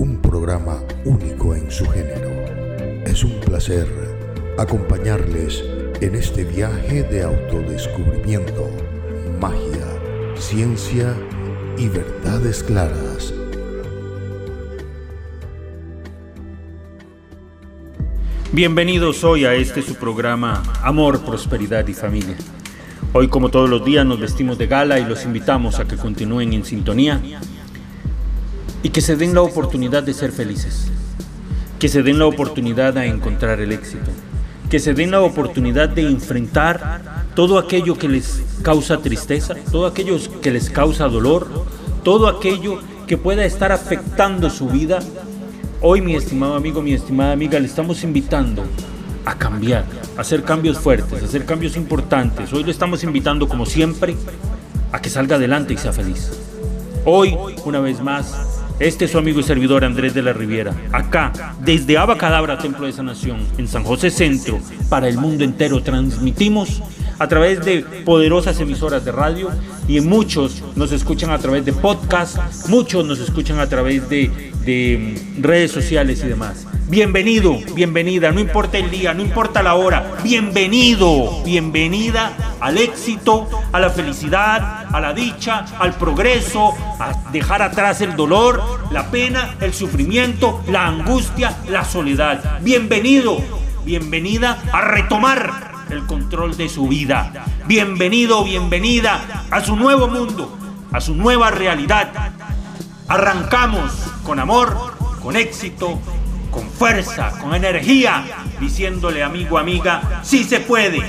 un programa único en su género. Es un placer acompañarles en este viaje de autodescubrimiento, magia, ciencia y verdades claras. Bienvenidos hoy a este su programa Amor, Prosperidad y Familia. Hoy como todos los días nos vestimos de gala y los invitamos a que continúen en sintonía y que se den la oportunidad de ser felices, que se den la oportunidad de encontrar el éxito, que se den la oportunidad de enfrentar todo aquello que les causa tristeza, todo aquello que les causa dolor, todo aquello que pueda estar afectando su vida. Hoy, mi estimado amigo, mi estimada amiga, le estamos invitando a cambiar, a hacer cambios fuertes, a hacer cambios importantes. Hoy le estamos invitando, como siempre, a que salga adelante y sea feliz. Hoy, una vez más, este es su amigo y servidor Andrés de la Riviera, acá, desde Abacadabra, Templo de Sanación, en San José Centro, para el mundo entero, transmitimos a través de poderosas emisoras de radio y muchos nos escuchan a través de podcast, muchos nos escuchan a través de, de redes sociales y demás. Bienvenido, bienvenida, no importa el día, no importa la hora, bienvenido, bienvenida al éxito, a la felicidad, a la dicha, al progreso, a dejar atrás el dolor, la pena, el sufrimiento, la angustia, la soledad. Bienvenido, bienvenida a retomar el control de su vida. Bienvenido, bienvenida a su nuevo mundo, a su nueva realidad. Arrancamos con amor, con éxito, con fuerza, con energía, diciéndole amigo, amiga, sí se puede,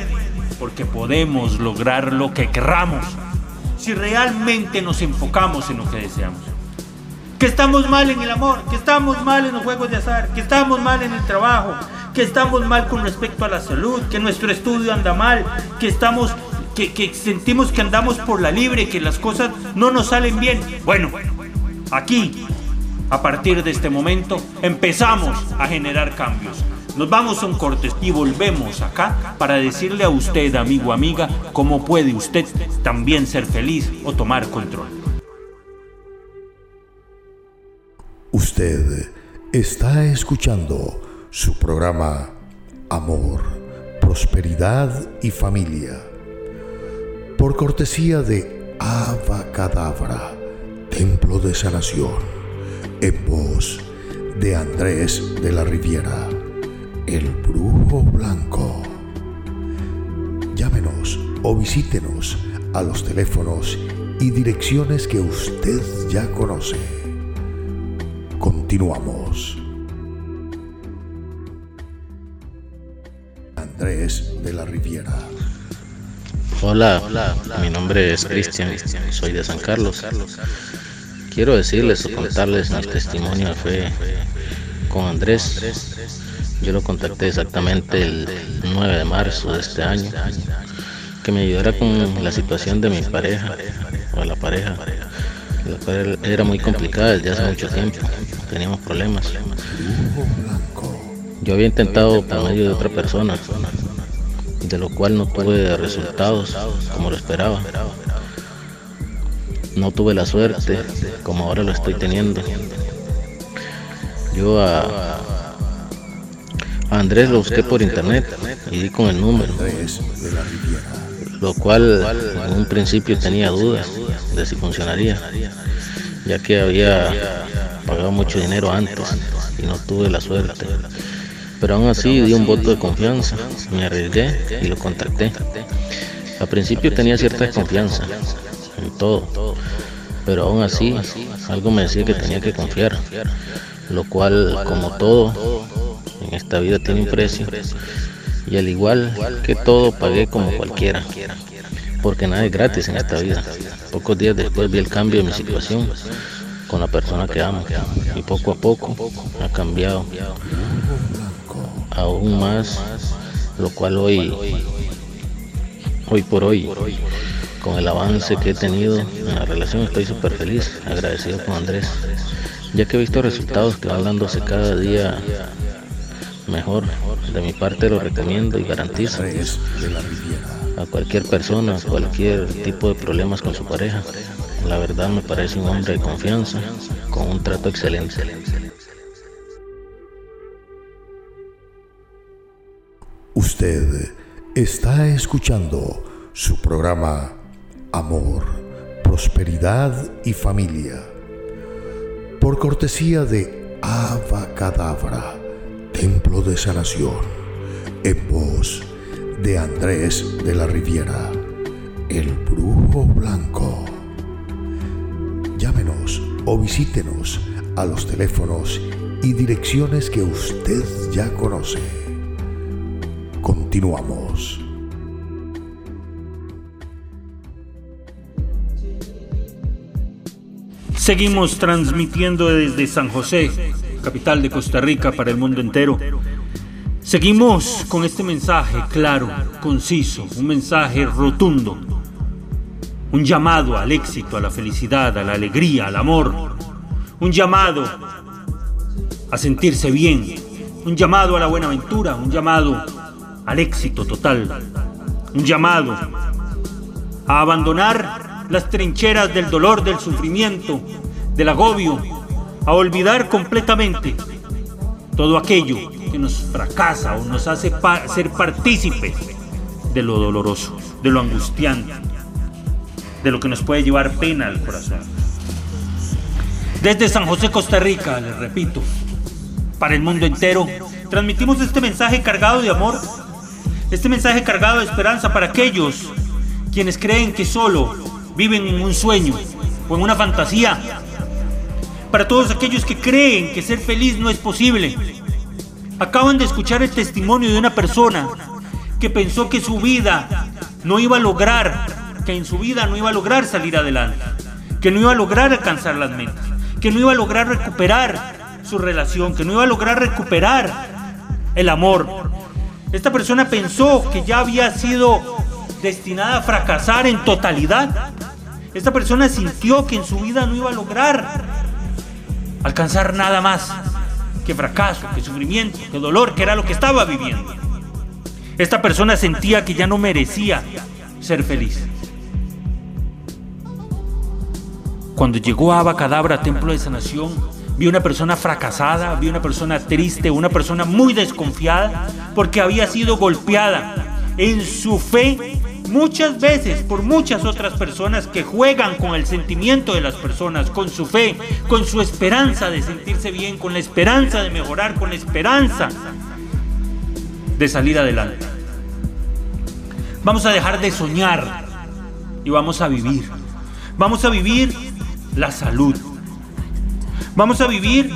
porque podemos lograr lo que querramos, si realmente nos enfocamos en lo que deseamos. Que estamos mal en el amor, que estamos mal en los juegos de azar, que estamos mal en el trabajo, que estamos mal con respecto a la salud, que nuestro estudio anda mal, que estamos que, que, sentimos que andamos por la libre, que las cosas no nos salen bien. Bueno, aquí a partir de este momento empezamos a generar cambios. Nos vamos a un corte y volvemos acá para decirle a usted, amigo, amiga, cómo puede usted también ser feliz o tomar control. Usted está escuchando su programa Amor, Prosperidad y Familia. Por cortesía de Abacadabra, Templo de Sanación en voz de Andrés de la Riviera, el brujo blanco. Llámenos o visítenos a los teléfonos y direcciones que usted ya conoce. Continuamos. Andrés de la Riviera. Hola, mi nombre es Cristian, soy de San Carlos. Quiero decirles o contarles mi testimonio de fe con Andrés. Yo lo contacté exactamente el 9 de marzo de este año, que me ayudara con la situación de mi pareja, o la pareja. La pareja era muy complicada desde hace mucho tiempo, teníamos problemas. Yo había intentado por medio de otra persona, de lo cual no tuve resultados como lo esperaba no tuve la suerte como ahora lo estoy teniendo. Yo a, Andrés lo busqué por internet y di con el número, lo cual en un principio tenía dudas de si funcionaría, ya que había pagado mucho dinero antes y no tuve la suerte. Pero aún así di un voto de confianza, me arriesgué y lo contacté. Al principio tenía cierta desconfianza, en todo. Pero aún así, algo me decía que tenía que confiar, lo cual, como todo, en esta vida tiene un precio. Y al igual que todo, pagué como cualquiera, porque nada es gratis en esta vida. Pocos días después vi el cambio de mi situación, con la persona que amo. Y poco a poco ha cambiado aún más, lo cual hoy, hoy por hoy, con el avance que he tenido en la relación, estoy súper feliz, agradecido con Andrés, ya que he visto resultados que van dándose cada día mejor. De mi parte lo recomiendo y garantizo a cualquier persona, cualquier tipo de problemas con su pareja. La verdad me parece un hombre de confianza, con un trato excelente. Usted está escuchando su programa Amor, Prosperidad y Familia. Por cortesía de Cadabra, Templo de Sanación, en voz de Andrés de la Riviera, el Brujo Blanco. Llámenos o visítenos a los teléfonos y direcciones que usted ya conoce. Continuamos. Seguimos transmitiendo desde San José, capital de Costa Rica, para el mundo entero. Seguimos con este mensaje claro, conciso, un mensaje rotundo un llamado al éxito, a la felicidad, a la alegría, al amor, un llamado a sentirse bien, un llamado a la buena aventura, un llamado al éxito total, un llamado a abandonar las trincheras del dolor, del sufrimiento, del agobio, a olvidar completamente todo aquello que nos fracasa o nos hace ser partícipes de lo doloroso, de lo angustiante, de lo que nos puede llevar pena al corazón. Desde San José, Costa Rica, les repito, para el mundo entero, transmitimos este mensaje cargado de amor, este mensaje cargado de esperanza para aquellos quienes creen que solo viven en un sueño o en una fantasía, para todos aquellos que creen que ser feliz no es posible. Acaban de escuchar el testimonio de una persona que pensó que su vida no iba a lograr que en su vida no iba a lograr salir adelante, que no iba a lograr alcanzar las metas, que no iba a lograr recuperar su relación, que no iba a lograr recuperar el amor. Esta persona pensó que ya había sido destinada a fracasar en totalidad. Esta persona sintió que en su vida no iba a lograr alcanzar nada más que fracaso, que sufrimiento, que dolor, que era lo que estaba viviendo. Esta persona sentía que ya no merecía ser feliz. Cuando llegó a Abacadabra, templo de sanación, vi una persona fracasada, vi una persona triste, una persona muy desconfiada, porque había sido golpeada en su fe muchas veces por muchas otras personas que juegan con el sentimiento de las personas, con su fe, con su esperanza de sentirse bien, con la esperanza de mejorar, con la esperanza de salir adelante. Vamos a dejar de soñar y vamos a vivir. Vamos a vivir la salud. Vamos a vivir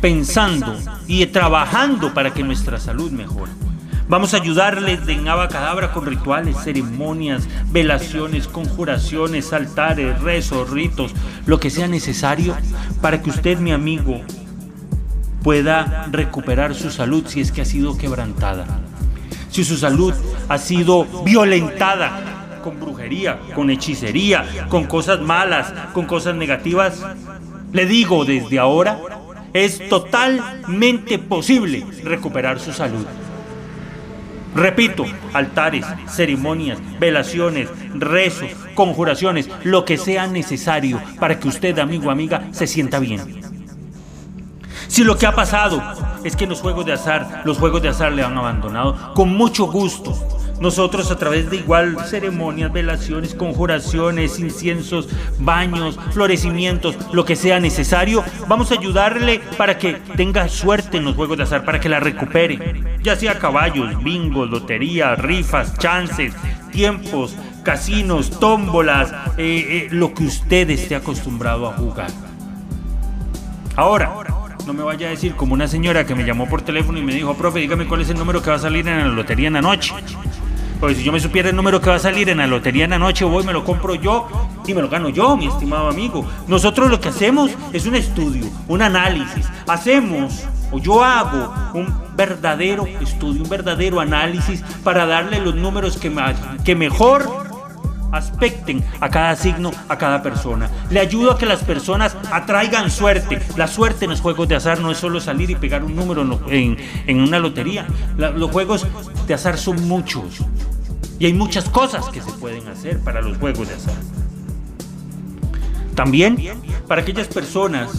pensando y trabajando para que nuestra salud mejore. Vamos a ayudarles de Cadabra con rituales, ceremonias, velaciones, conjuraciones, altares, rezos, ritos, lo que sea necesario para que usted, mi amigo, pueda recuperar su salud si es que ha sido quebrantada. Si su salud ha sido violentada con brujería, con hechicería, con cosas malas, con cosas negativas. Le digo desde ahora, es totalmente posible recuperar su salud. Repito, altares, ceremonias, velaciones, rezos, conjuraciones, lo que sea necesario para que usted, amigo o amiga, se sienta bien. Si lo que ha pasado es que los juegos de azar, los juegos de azar le han abandonado, con mucho gusto nosotros a través de igual ceremonias, velaciones, conjuraciones, inciensos, baños, florecimientos, lo que sea necesario, vamos a ayudarle para que tenga suerte en los juegos de azar, para que la recupere. Ya sea caballos, bingos, lotería, rifas, chances, tiempos, casinos, tómbolas, eh, eh, lo que usted esté acostumbrado a jugar. Ahora, no me vaya a decir como una señora que me llamó por teléfono y me dijo, profe, dígame cuál es el número que va a salir en la lotería en la noche. Porque si yo me supiera el número que va a salir en la lotería en la noche, voy, me lo compro yo ni me lo gano yo, mi estimado amigo. Nosotros lo que hacemos es un estudio, un análisis. Hacemos, o yo hago, un verdadero estudio, un verdadero análisis para darle los números que, que mejor aspecten a cada signo, a cada persona. Le ayudo a que las personas atraigan suerte. La suerte en los juegos de azar no es solo salir y pegar un número en, en una lotería. los juegos de azar son muchos. Y hay muchas cosas que se pueden hacer para los juegos de azar. También para aquellas personas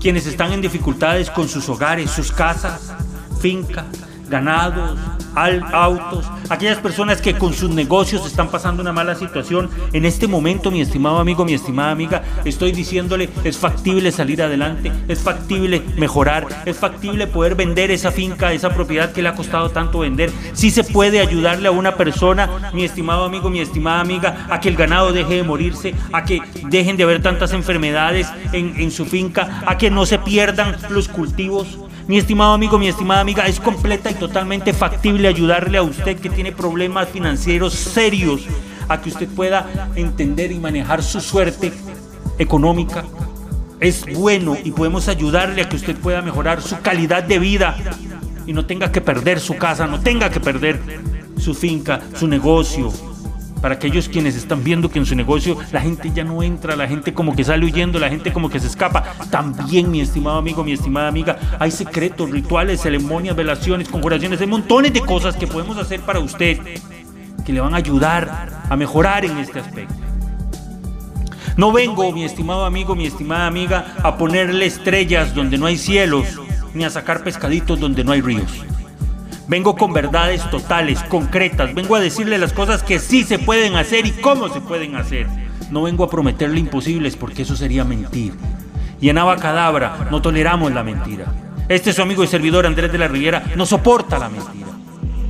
quienes están en dificultades con sus hogares, sus casas, fincas, ganados, autos, aquellas personas que con sus negocios están pasando una mala situación. En este momento, mi estimado amigo, mi estimada amiga, estoy diciéndole, es factible salir adelante, es factible mejorar, es factible poder vender esa finca, esa propiedad que le ha costado tanto vender. Si se puede ayudarle a una persona, mi estimado amigo, mi estimada amiga, a que el ganado deje de morirse, a que dejen de haber tantas enfermedades en, en su finca, a que no se pierdan los cultivos mi estimado amigo, mi estimada amiga, es completa y totalmente factible ayudarle a usted que tiene problemas financieros serios a que usted pueda entender y manejar su suerte económica. Es bueno y podemos ayudarle a que usted pueda mejorar su calidad de vida y no tenga que perder su casa, no tenga que perder su finca, su negocio, para aquellos quienes están viendo que en su negocio la gente ya no entra, la gente como que sale huyendo, la gente como que se escapa. También, mi estimado amigo, mi estimada amiga, hay secretos, rituales, ceremonias, velaciones, conjuraciones, hay montones de cosas que podemos hacer para usted que le van a ayudar a mejorar en este aspecto. No vengo, mi estimado amigo, mi estimada amiga, a ponerle estrellas donde no hay cielos, ni a sacar pescaditos donde no hay ríos. Vengo con verdades totales, concretas. Vengo a decirle las cosas que sí se pueden hacer y cómo se pueden hacer. No vengo a prometerle imposibles porque eso sería mentir. Y en Abacadabra no toleramos la mentira. Este su amigo y servidor Andrés de la Riviera no soporta la mentira.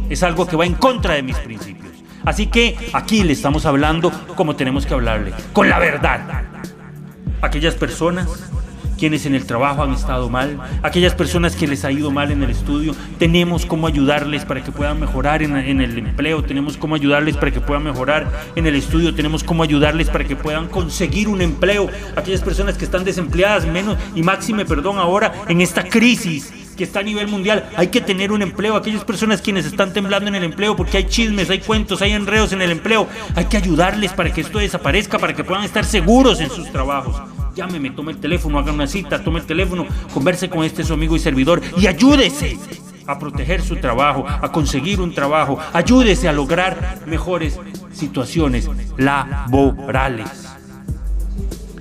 Es algo que va en contra de mis principios. Así que aquí le estamos hablando como tenemos que hablarle, con la verdad. Aquellas personas quienes en el trabajo han estado mal, aquellas personas que les ha ido mal en el estudio, tenemos cómo ayudarles para que puedan mejorar en, el empleo, tenemos cómo ayudarles para que puedan mejorar en el estudio, tenemos cómo ayudarles para que puedan conseguir un empleo, aquellas personas que están desempleadas, menos y máxime, perdón, ahora en esta crisis que está a nivel mundial, hay que tener un empleo. Aquellas personas quienes están temblando en el empleo porque hay chismes, hay cuentos, hay enredos en el empleo, hay que ayudarles para que esto desaparezca, para que puedan estar seguros en sus trabajos llámeme, tome el teléfono, haga una cita, tome el teléfono, converse con este su amigo y servidor y ayúdese a proteger su trabajo, a conseguir un trabajo, ayúdese a lograr mejores situaciones laborales.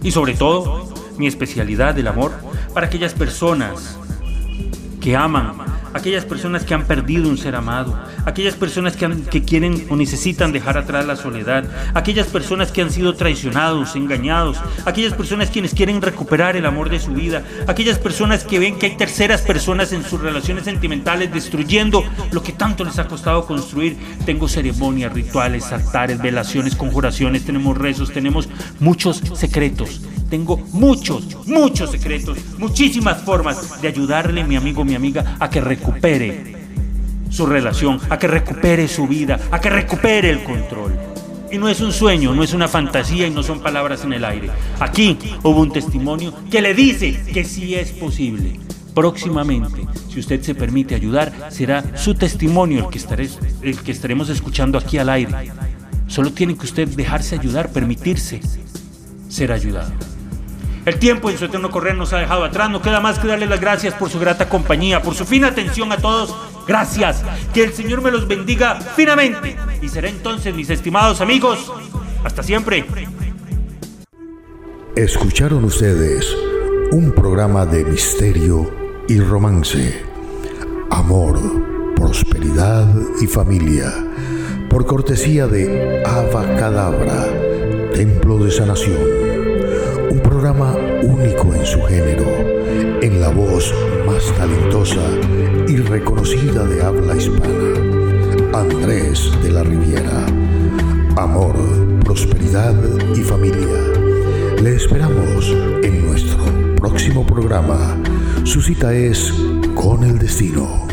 Y sobre todo, mi especialidad del amor para aquellas personas que aman aquellas personas que han perdido un ser amado, aquellas personas que, quieren o necesitan dejar atrás la soledad, aquellas personas que han sido traicionados, engañados, aquellas personas quienes quieren recuperar el amor de su vida, aquellas personas que ven que hay terceras personas en sus relaciones sentimentales destruyendo lo que tanto les ha costado construir. Tengo ceremonias, rituales, altares, velaciones, conjuraciones, tenemos rezos, tenemos muchos secretos tengo muchos, muchos secretos, muchísimas formas de ayudarle, mi amigo, mi amiga, a que recupere su relación, a que recupere su vida, a que recupere el control. Y no es un sueño, no es una fantasía y no son palabras en el aire. Aquí hubo un testimonio que le dice que sí es posible. Próximamente, si usted se permite ayudar, será su testimonio el que, el que estaremos escuchando aquí al aire. Solo tiene que usted dejarse ayudar, permitirse ser ayudado. El tiempo en su eterno correr nos ha dejado atrás. No queda más que darle las gracias por su grata compañía, por su fina atención a todos. Gracias. Que el Señor me los bendiga finamente. Y será entonces, mis estimados amigos, hasta siempre. Escucharon ustedes un programa de misterio y romance, amor, prosperidad y familia, por cortesía de Cadabra, Templo de Sanación un programa único en su género, en la voz más talentosa y reconocida de habla hispana. Andrés de la Riviera. Amor, prosperidad y familia. Le esperamos en nuestro próximo programa. Su cita es con el destino.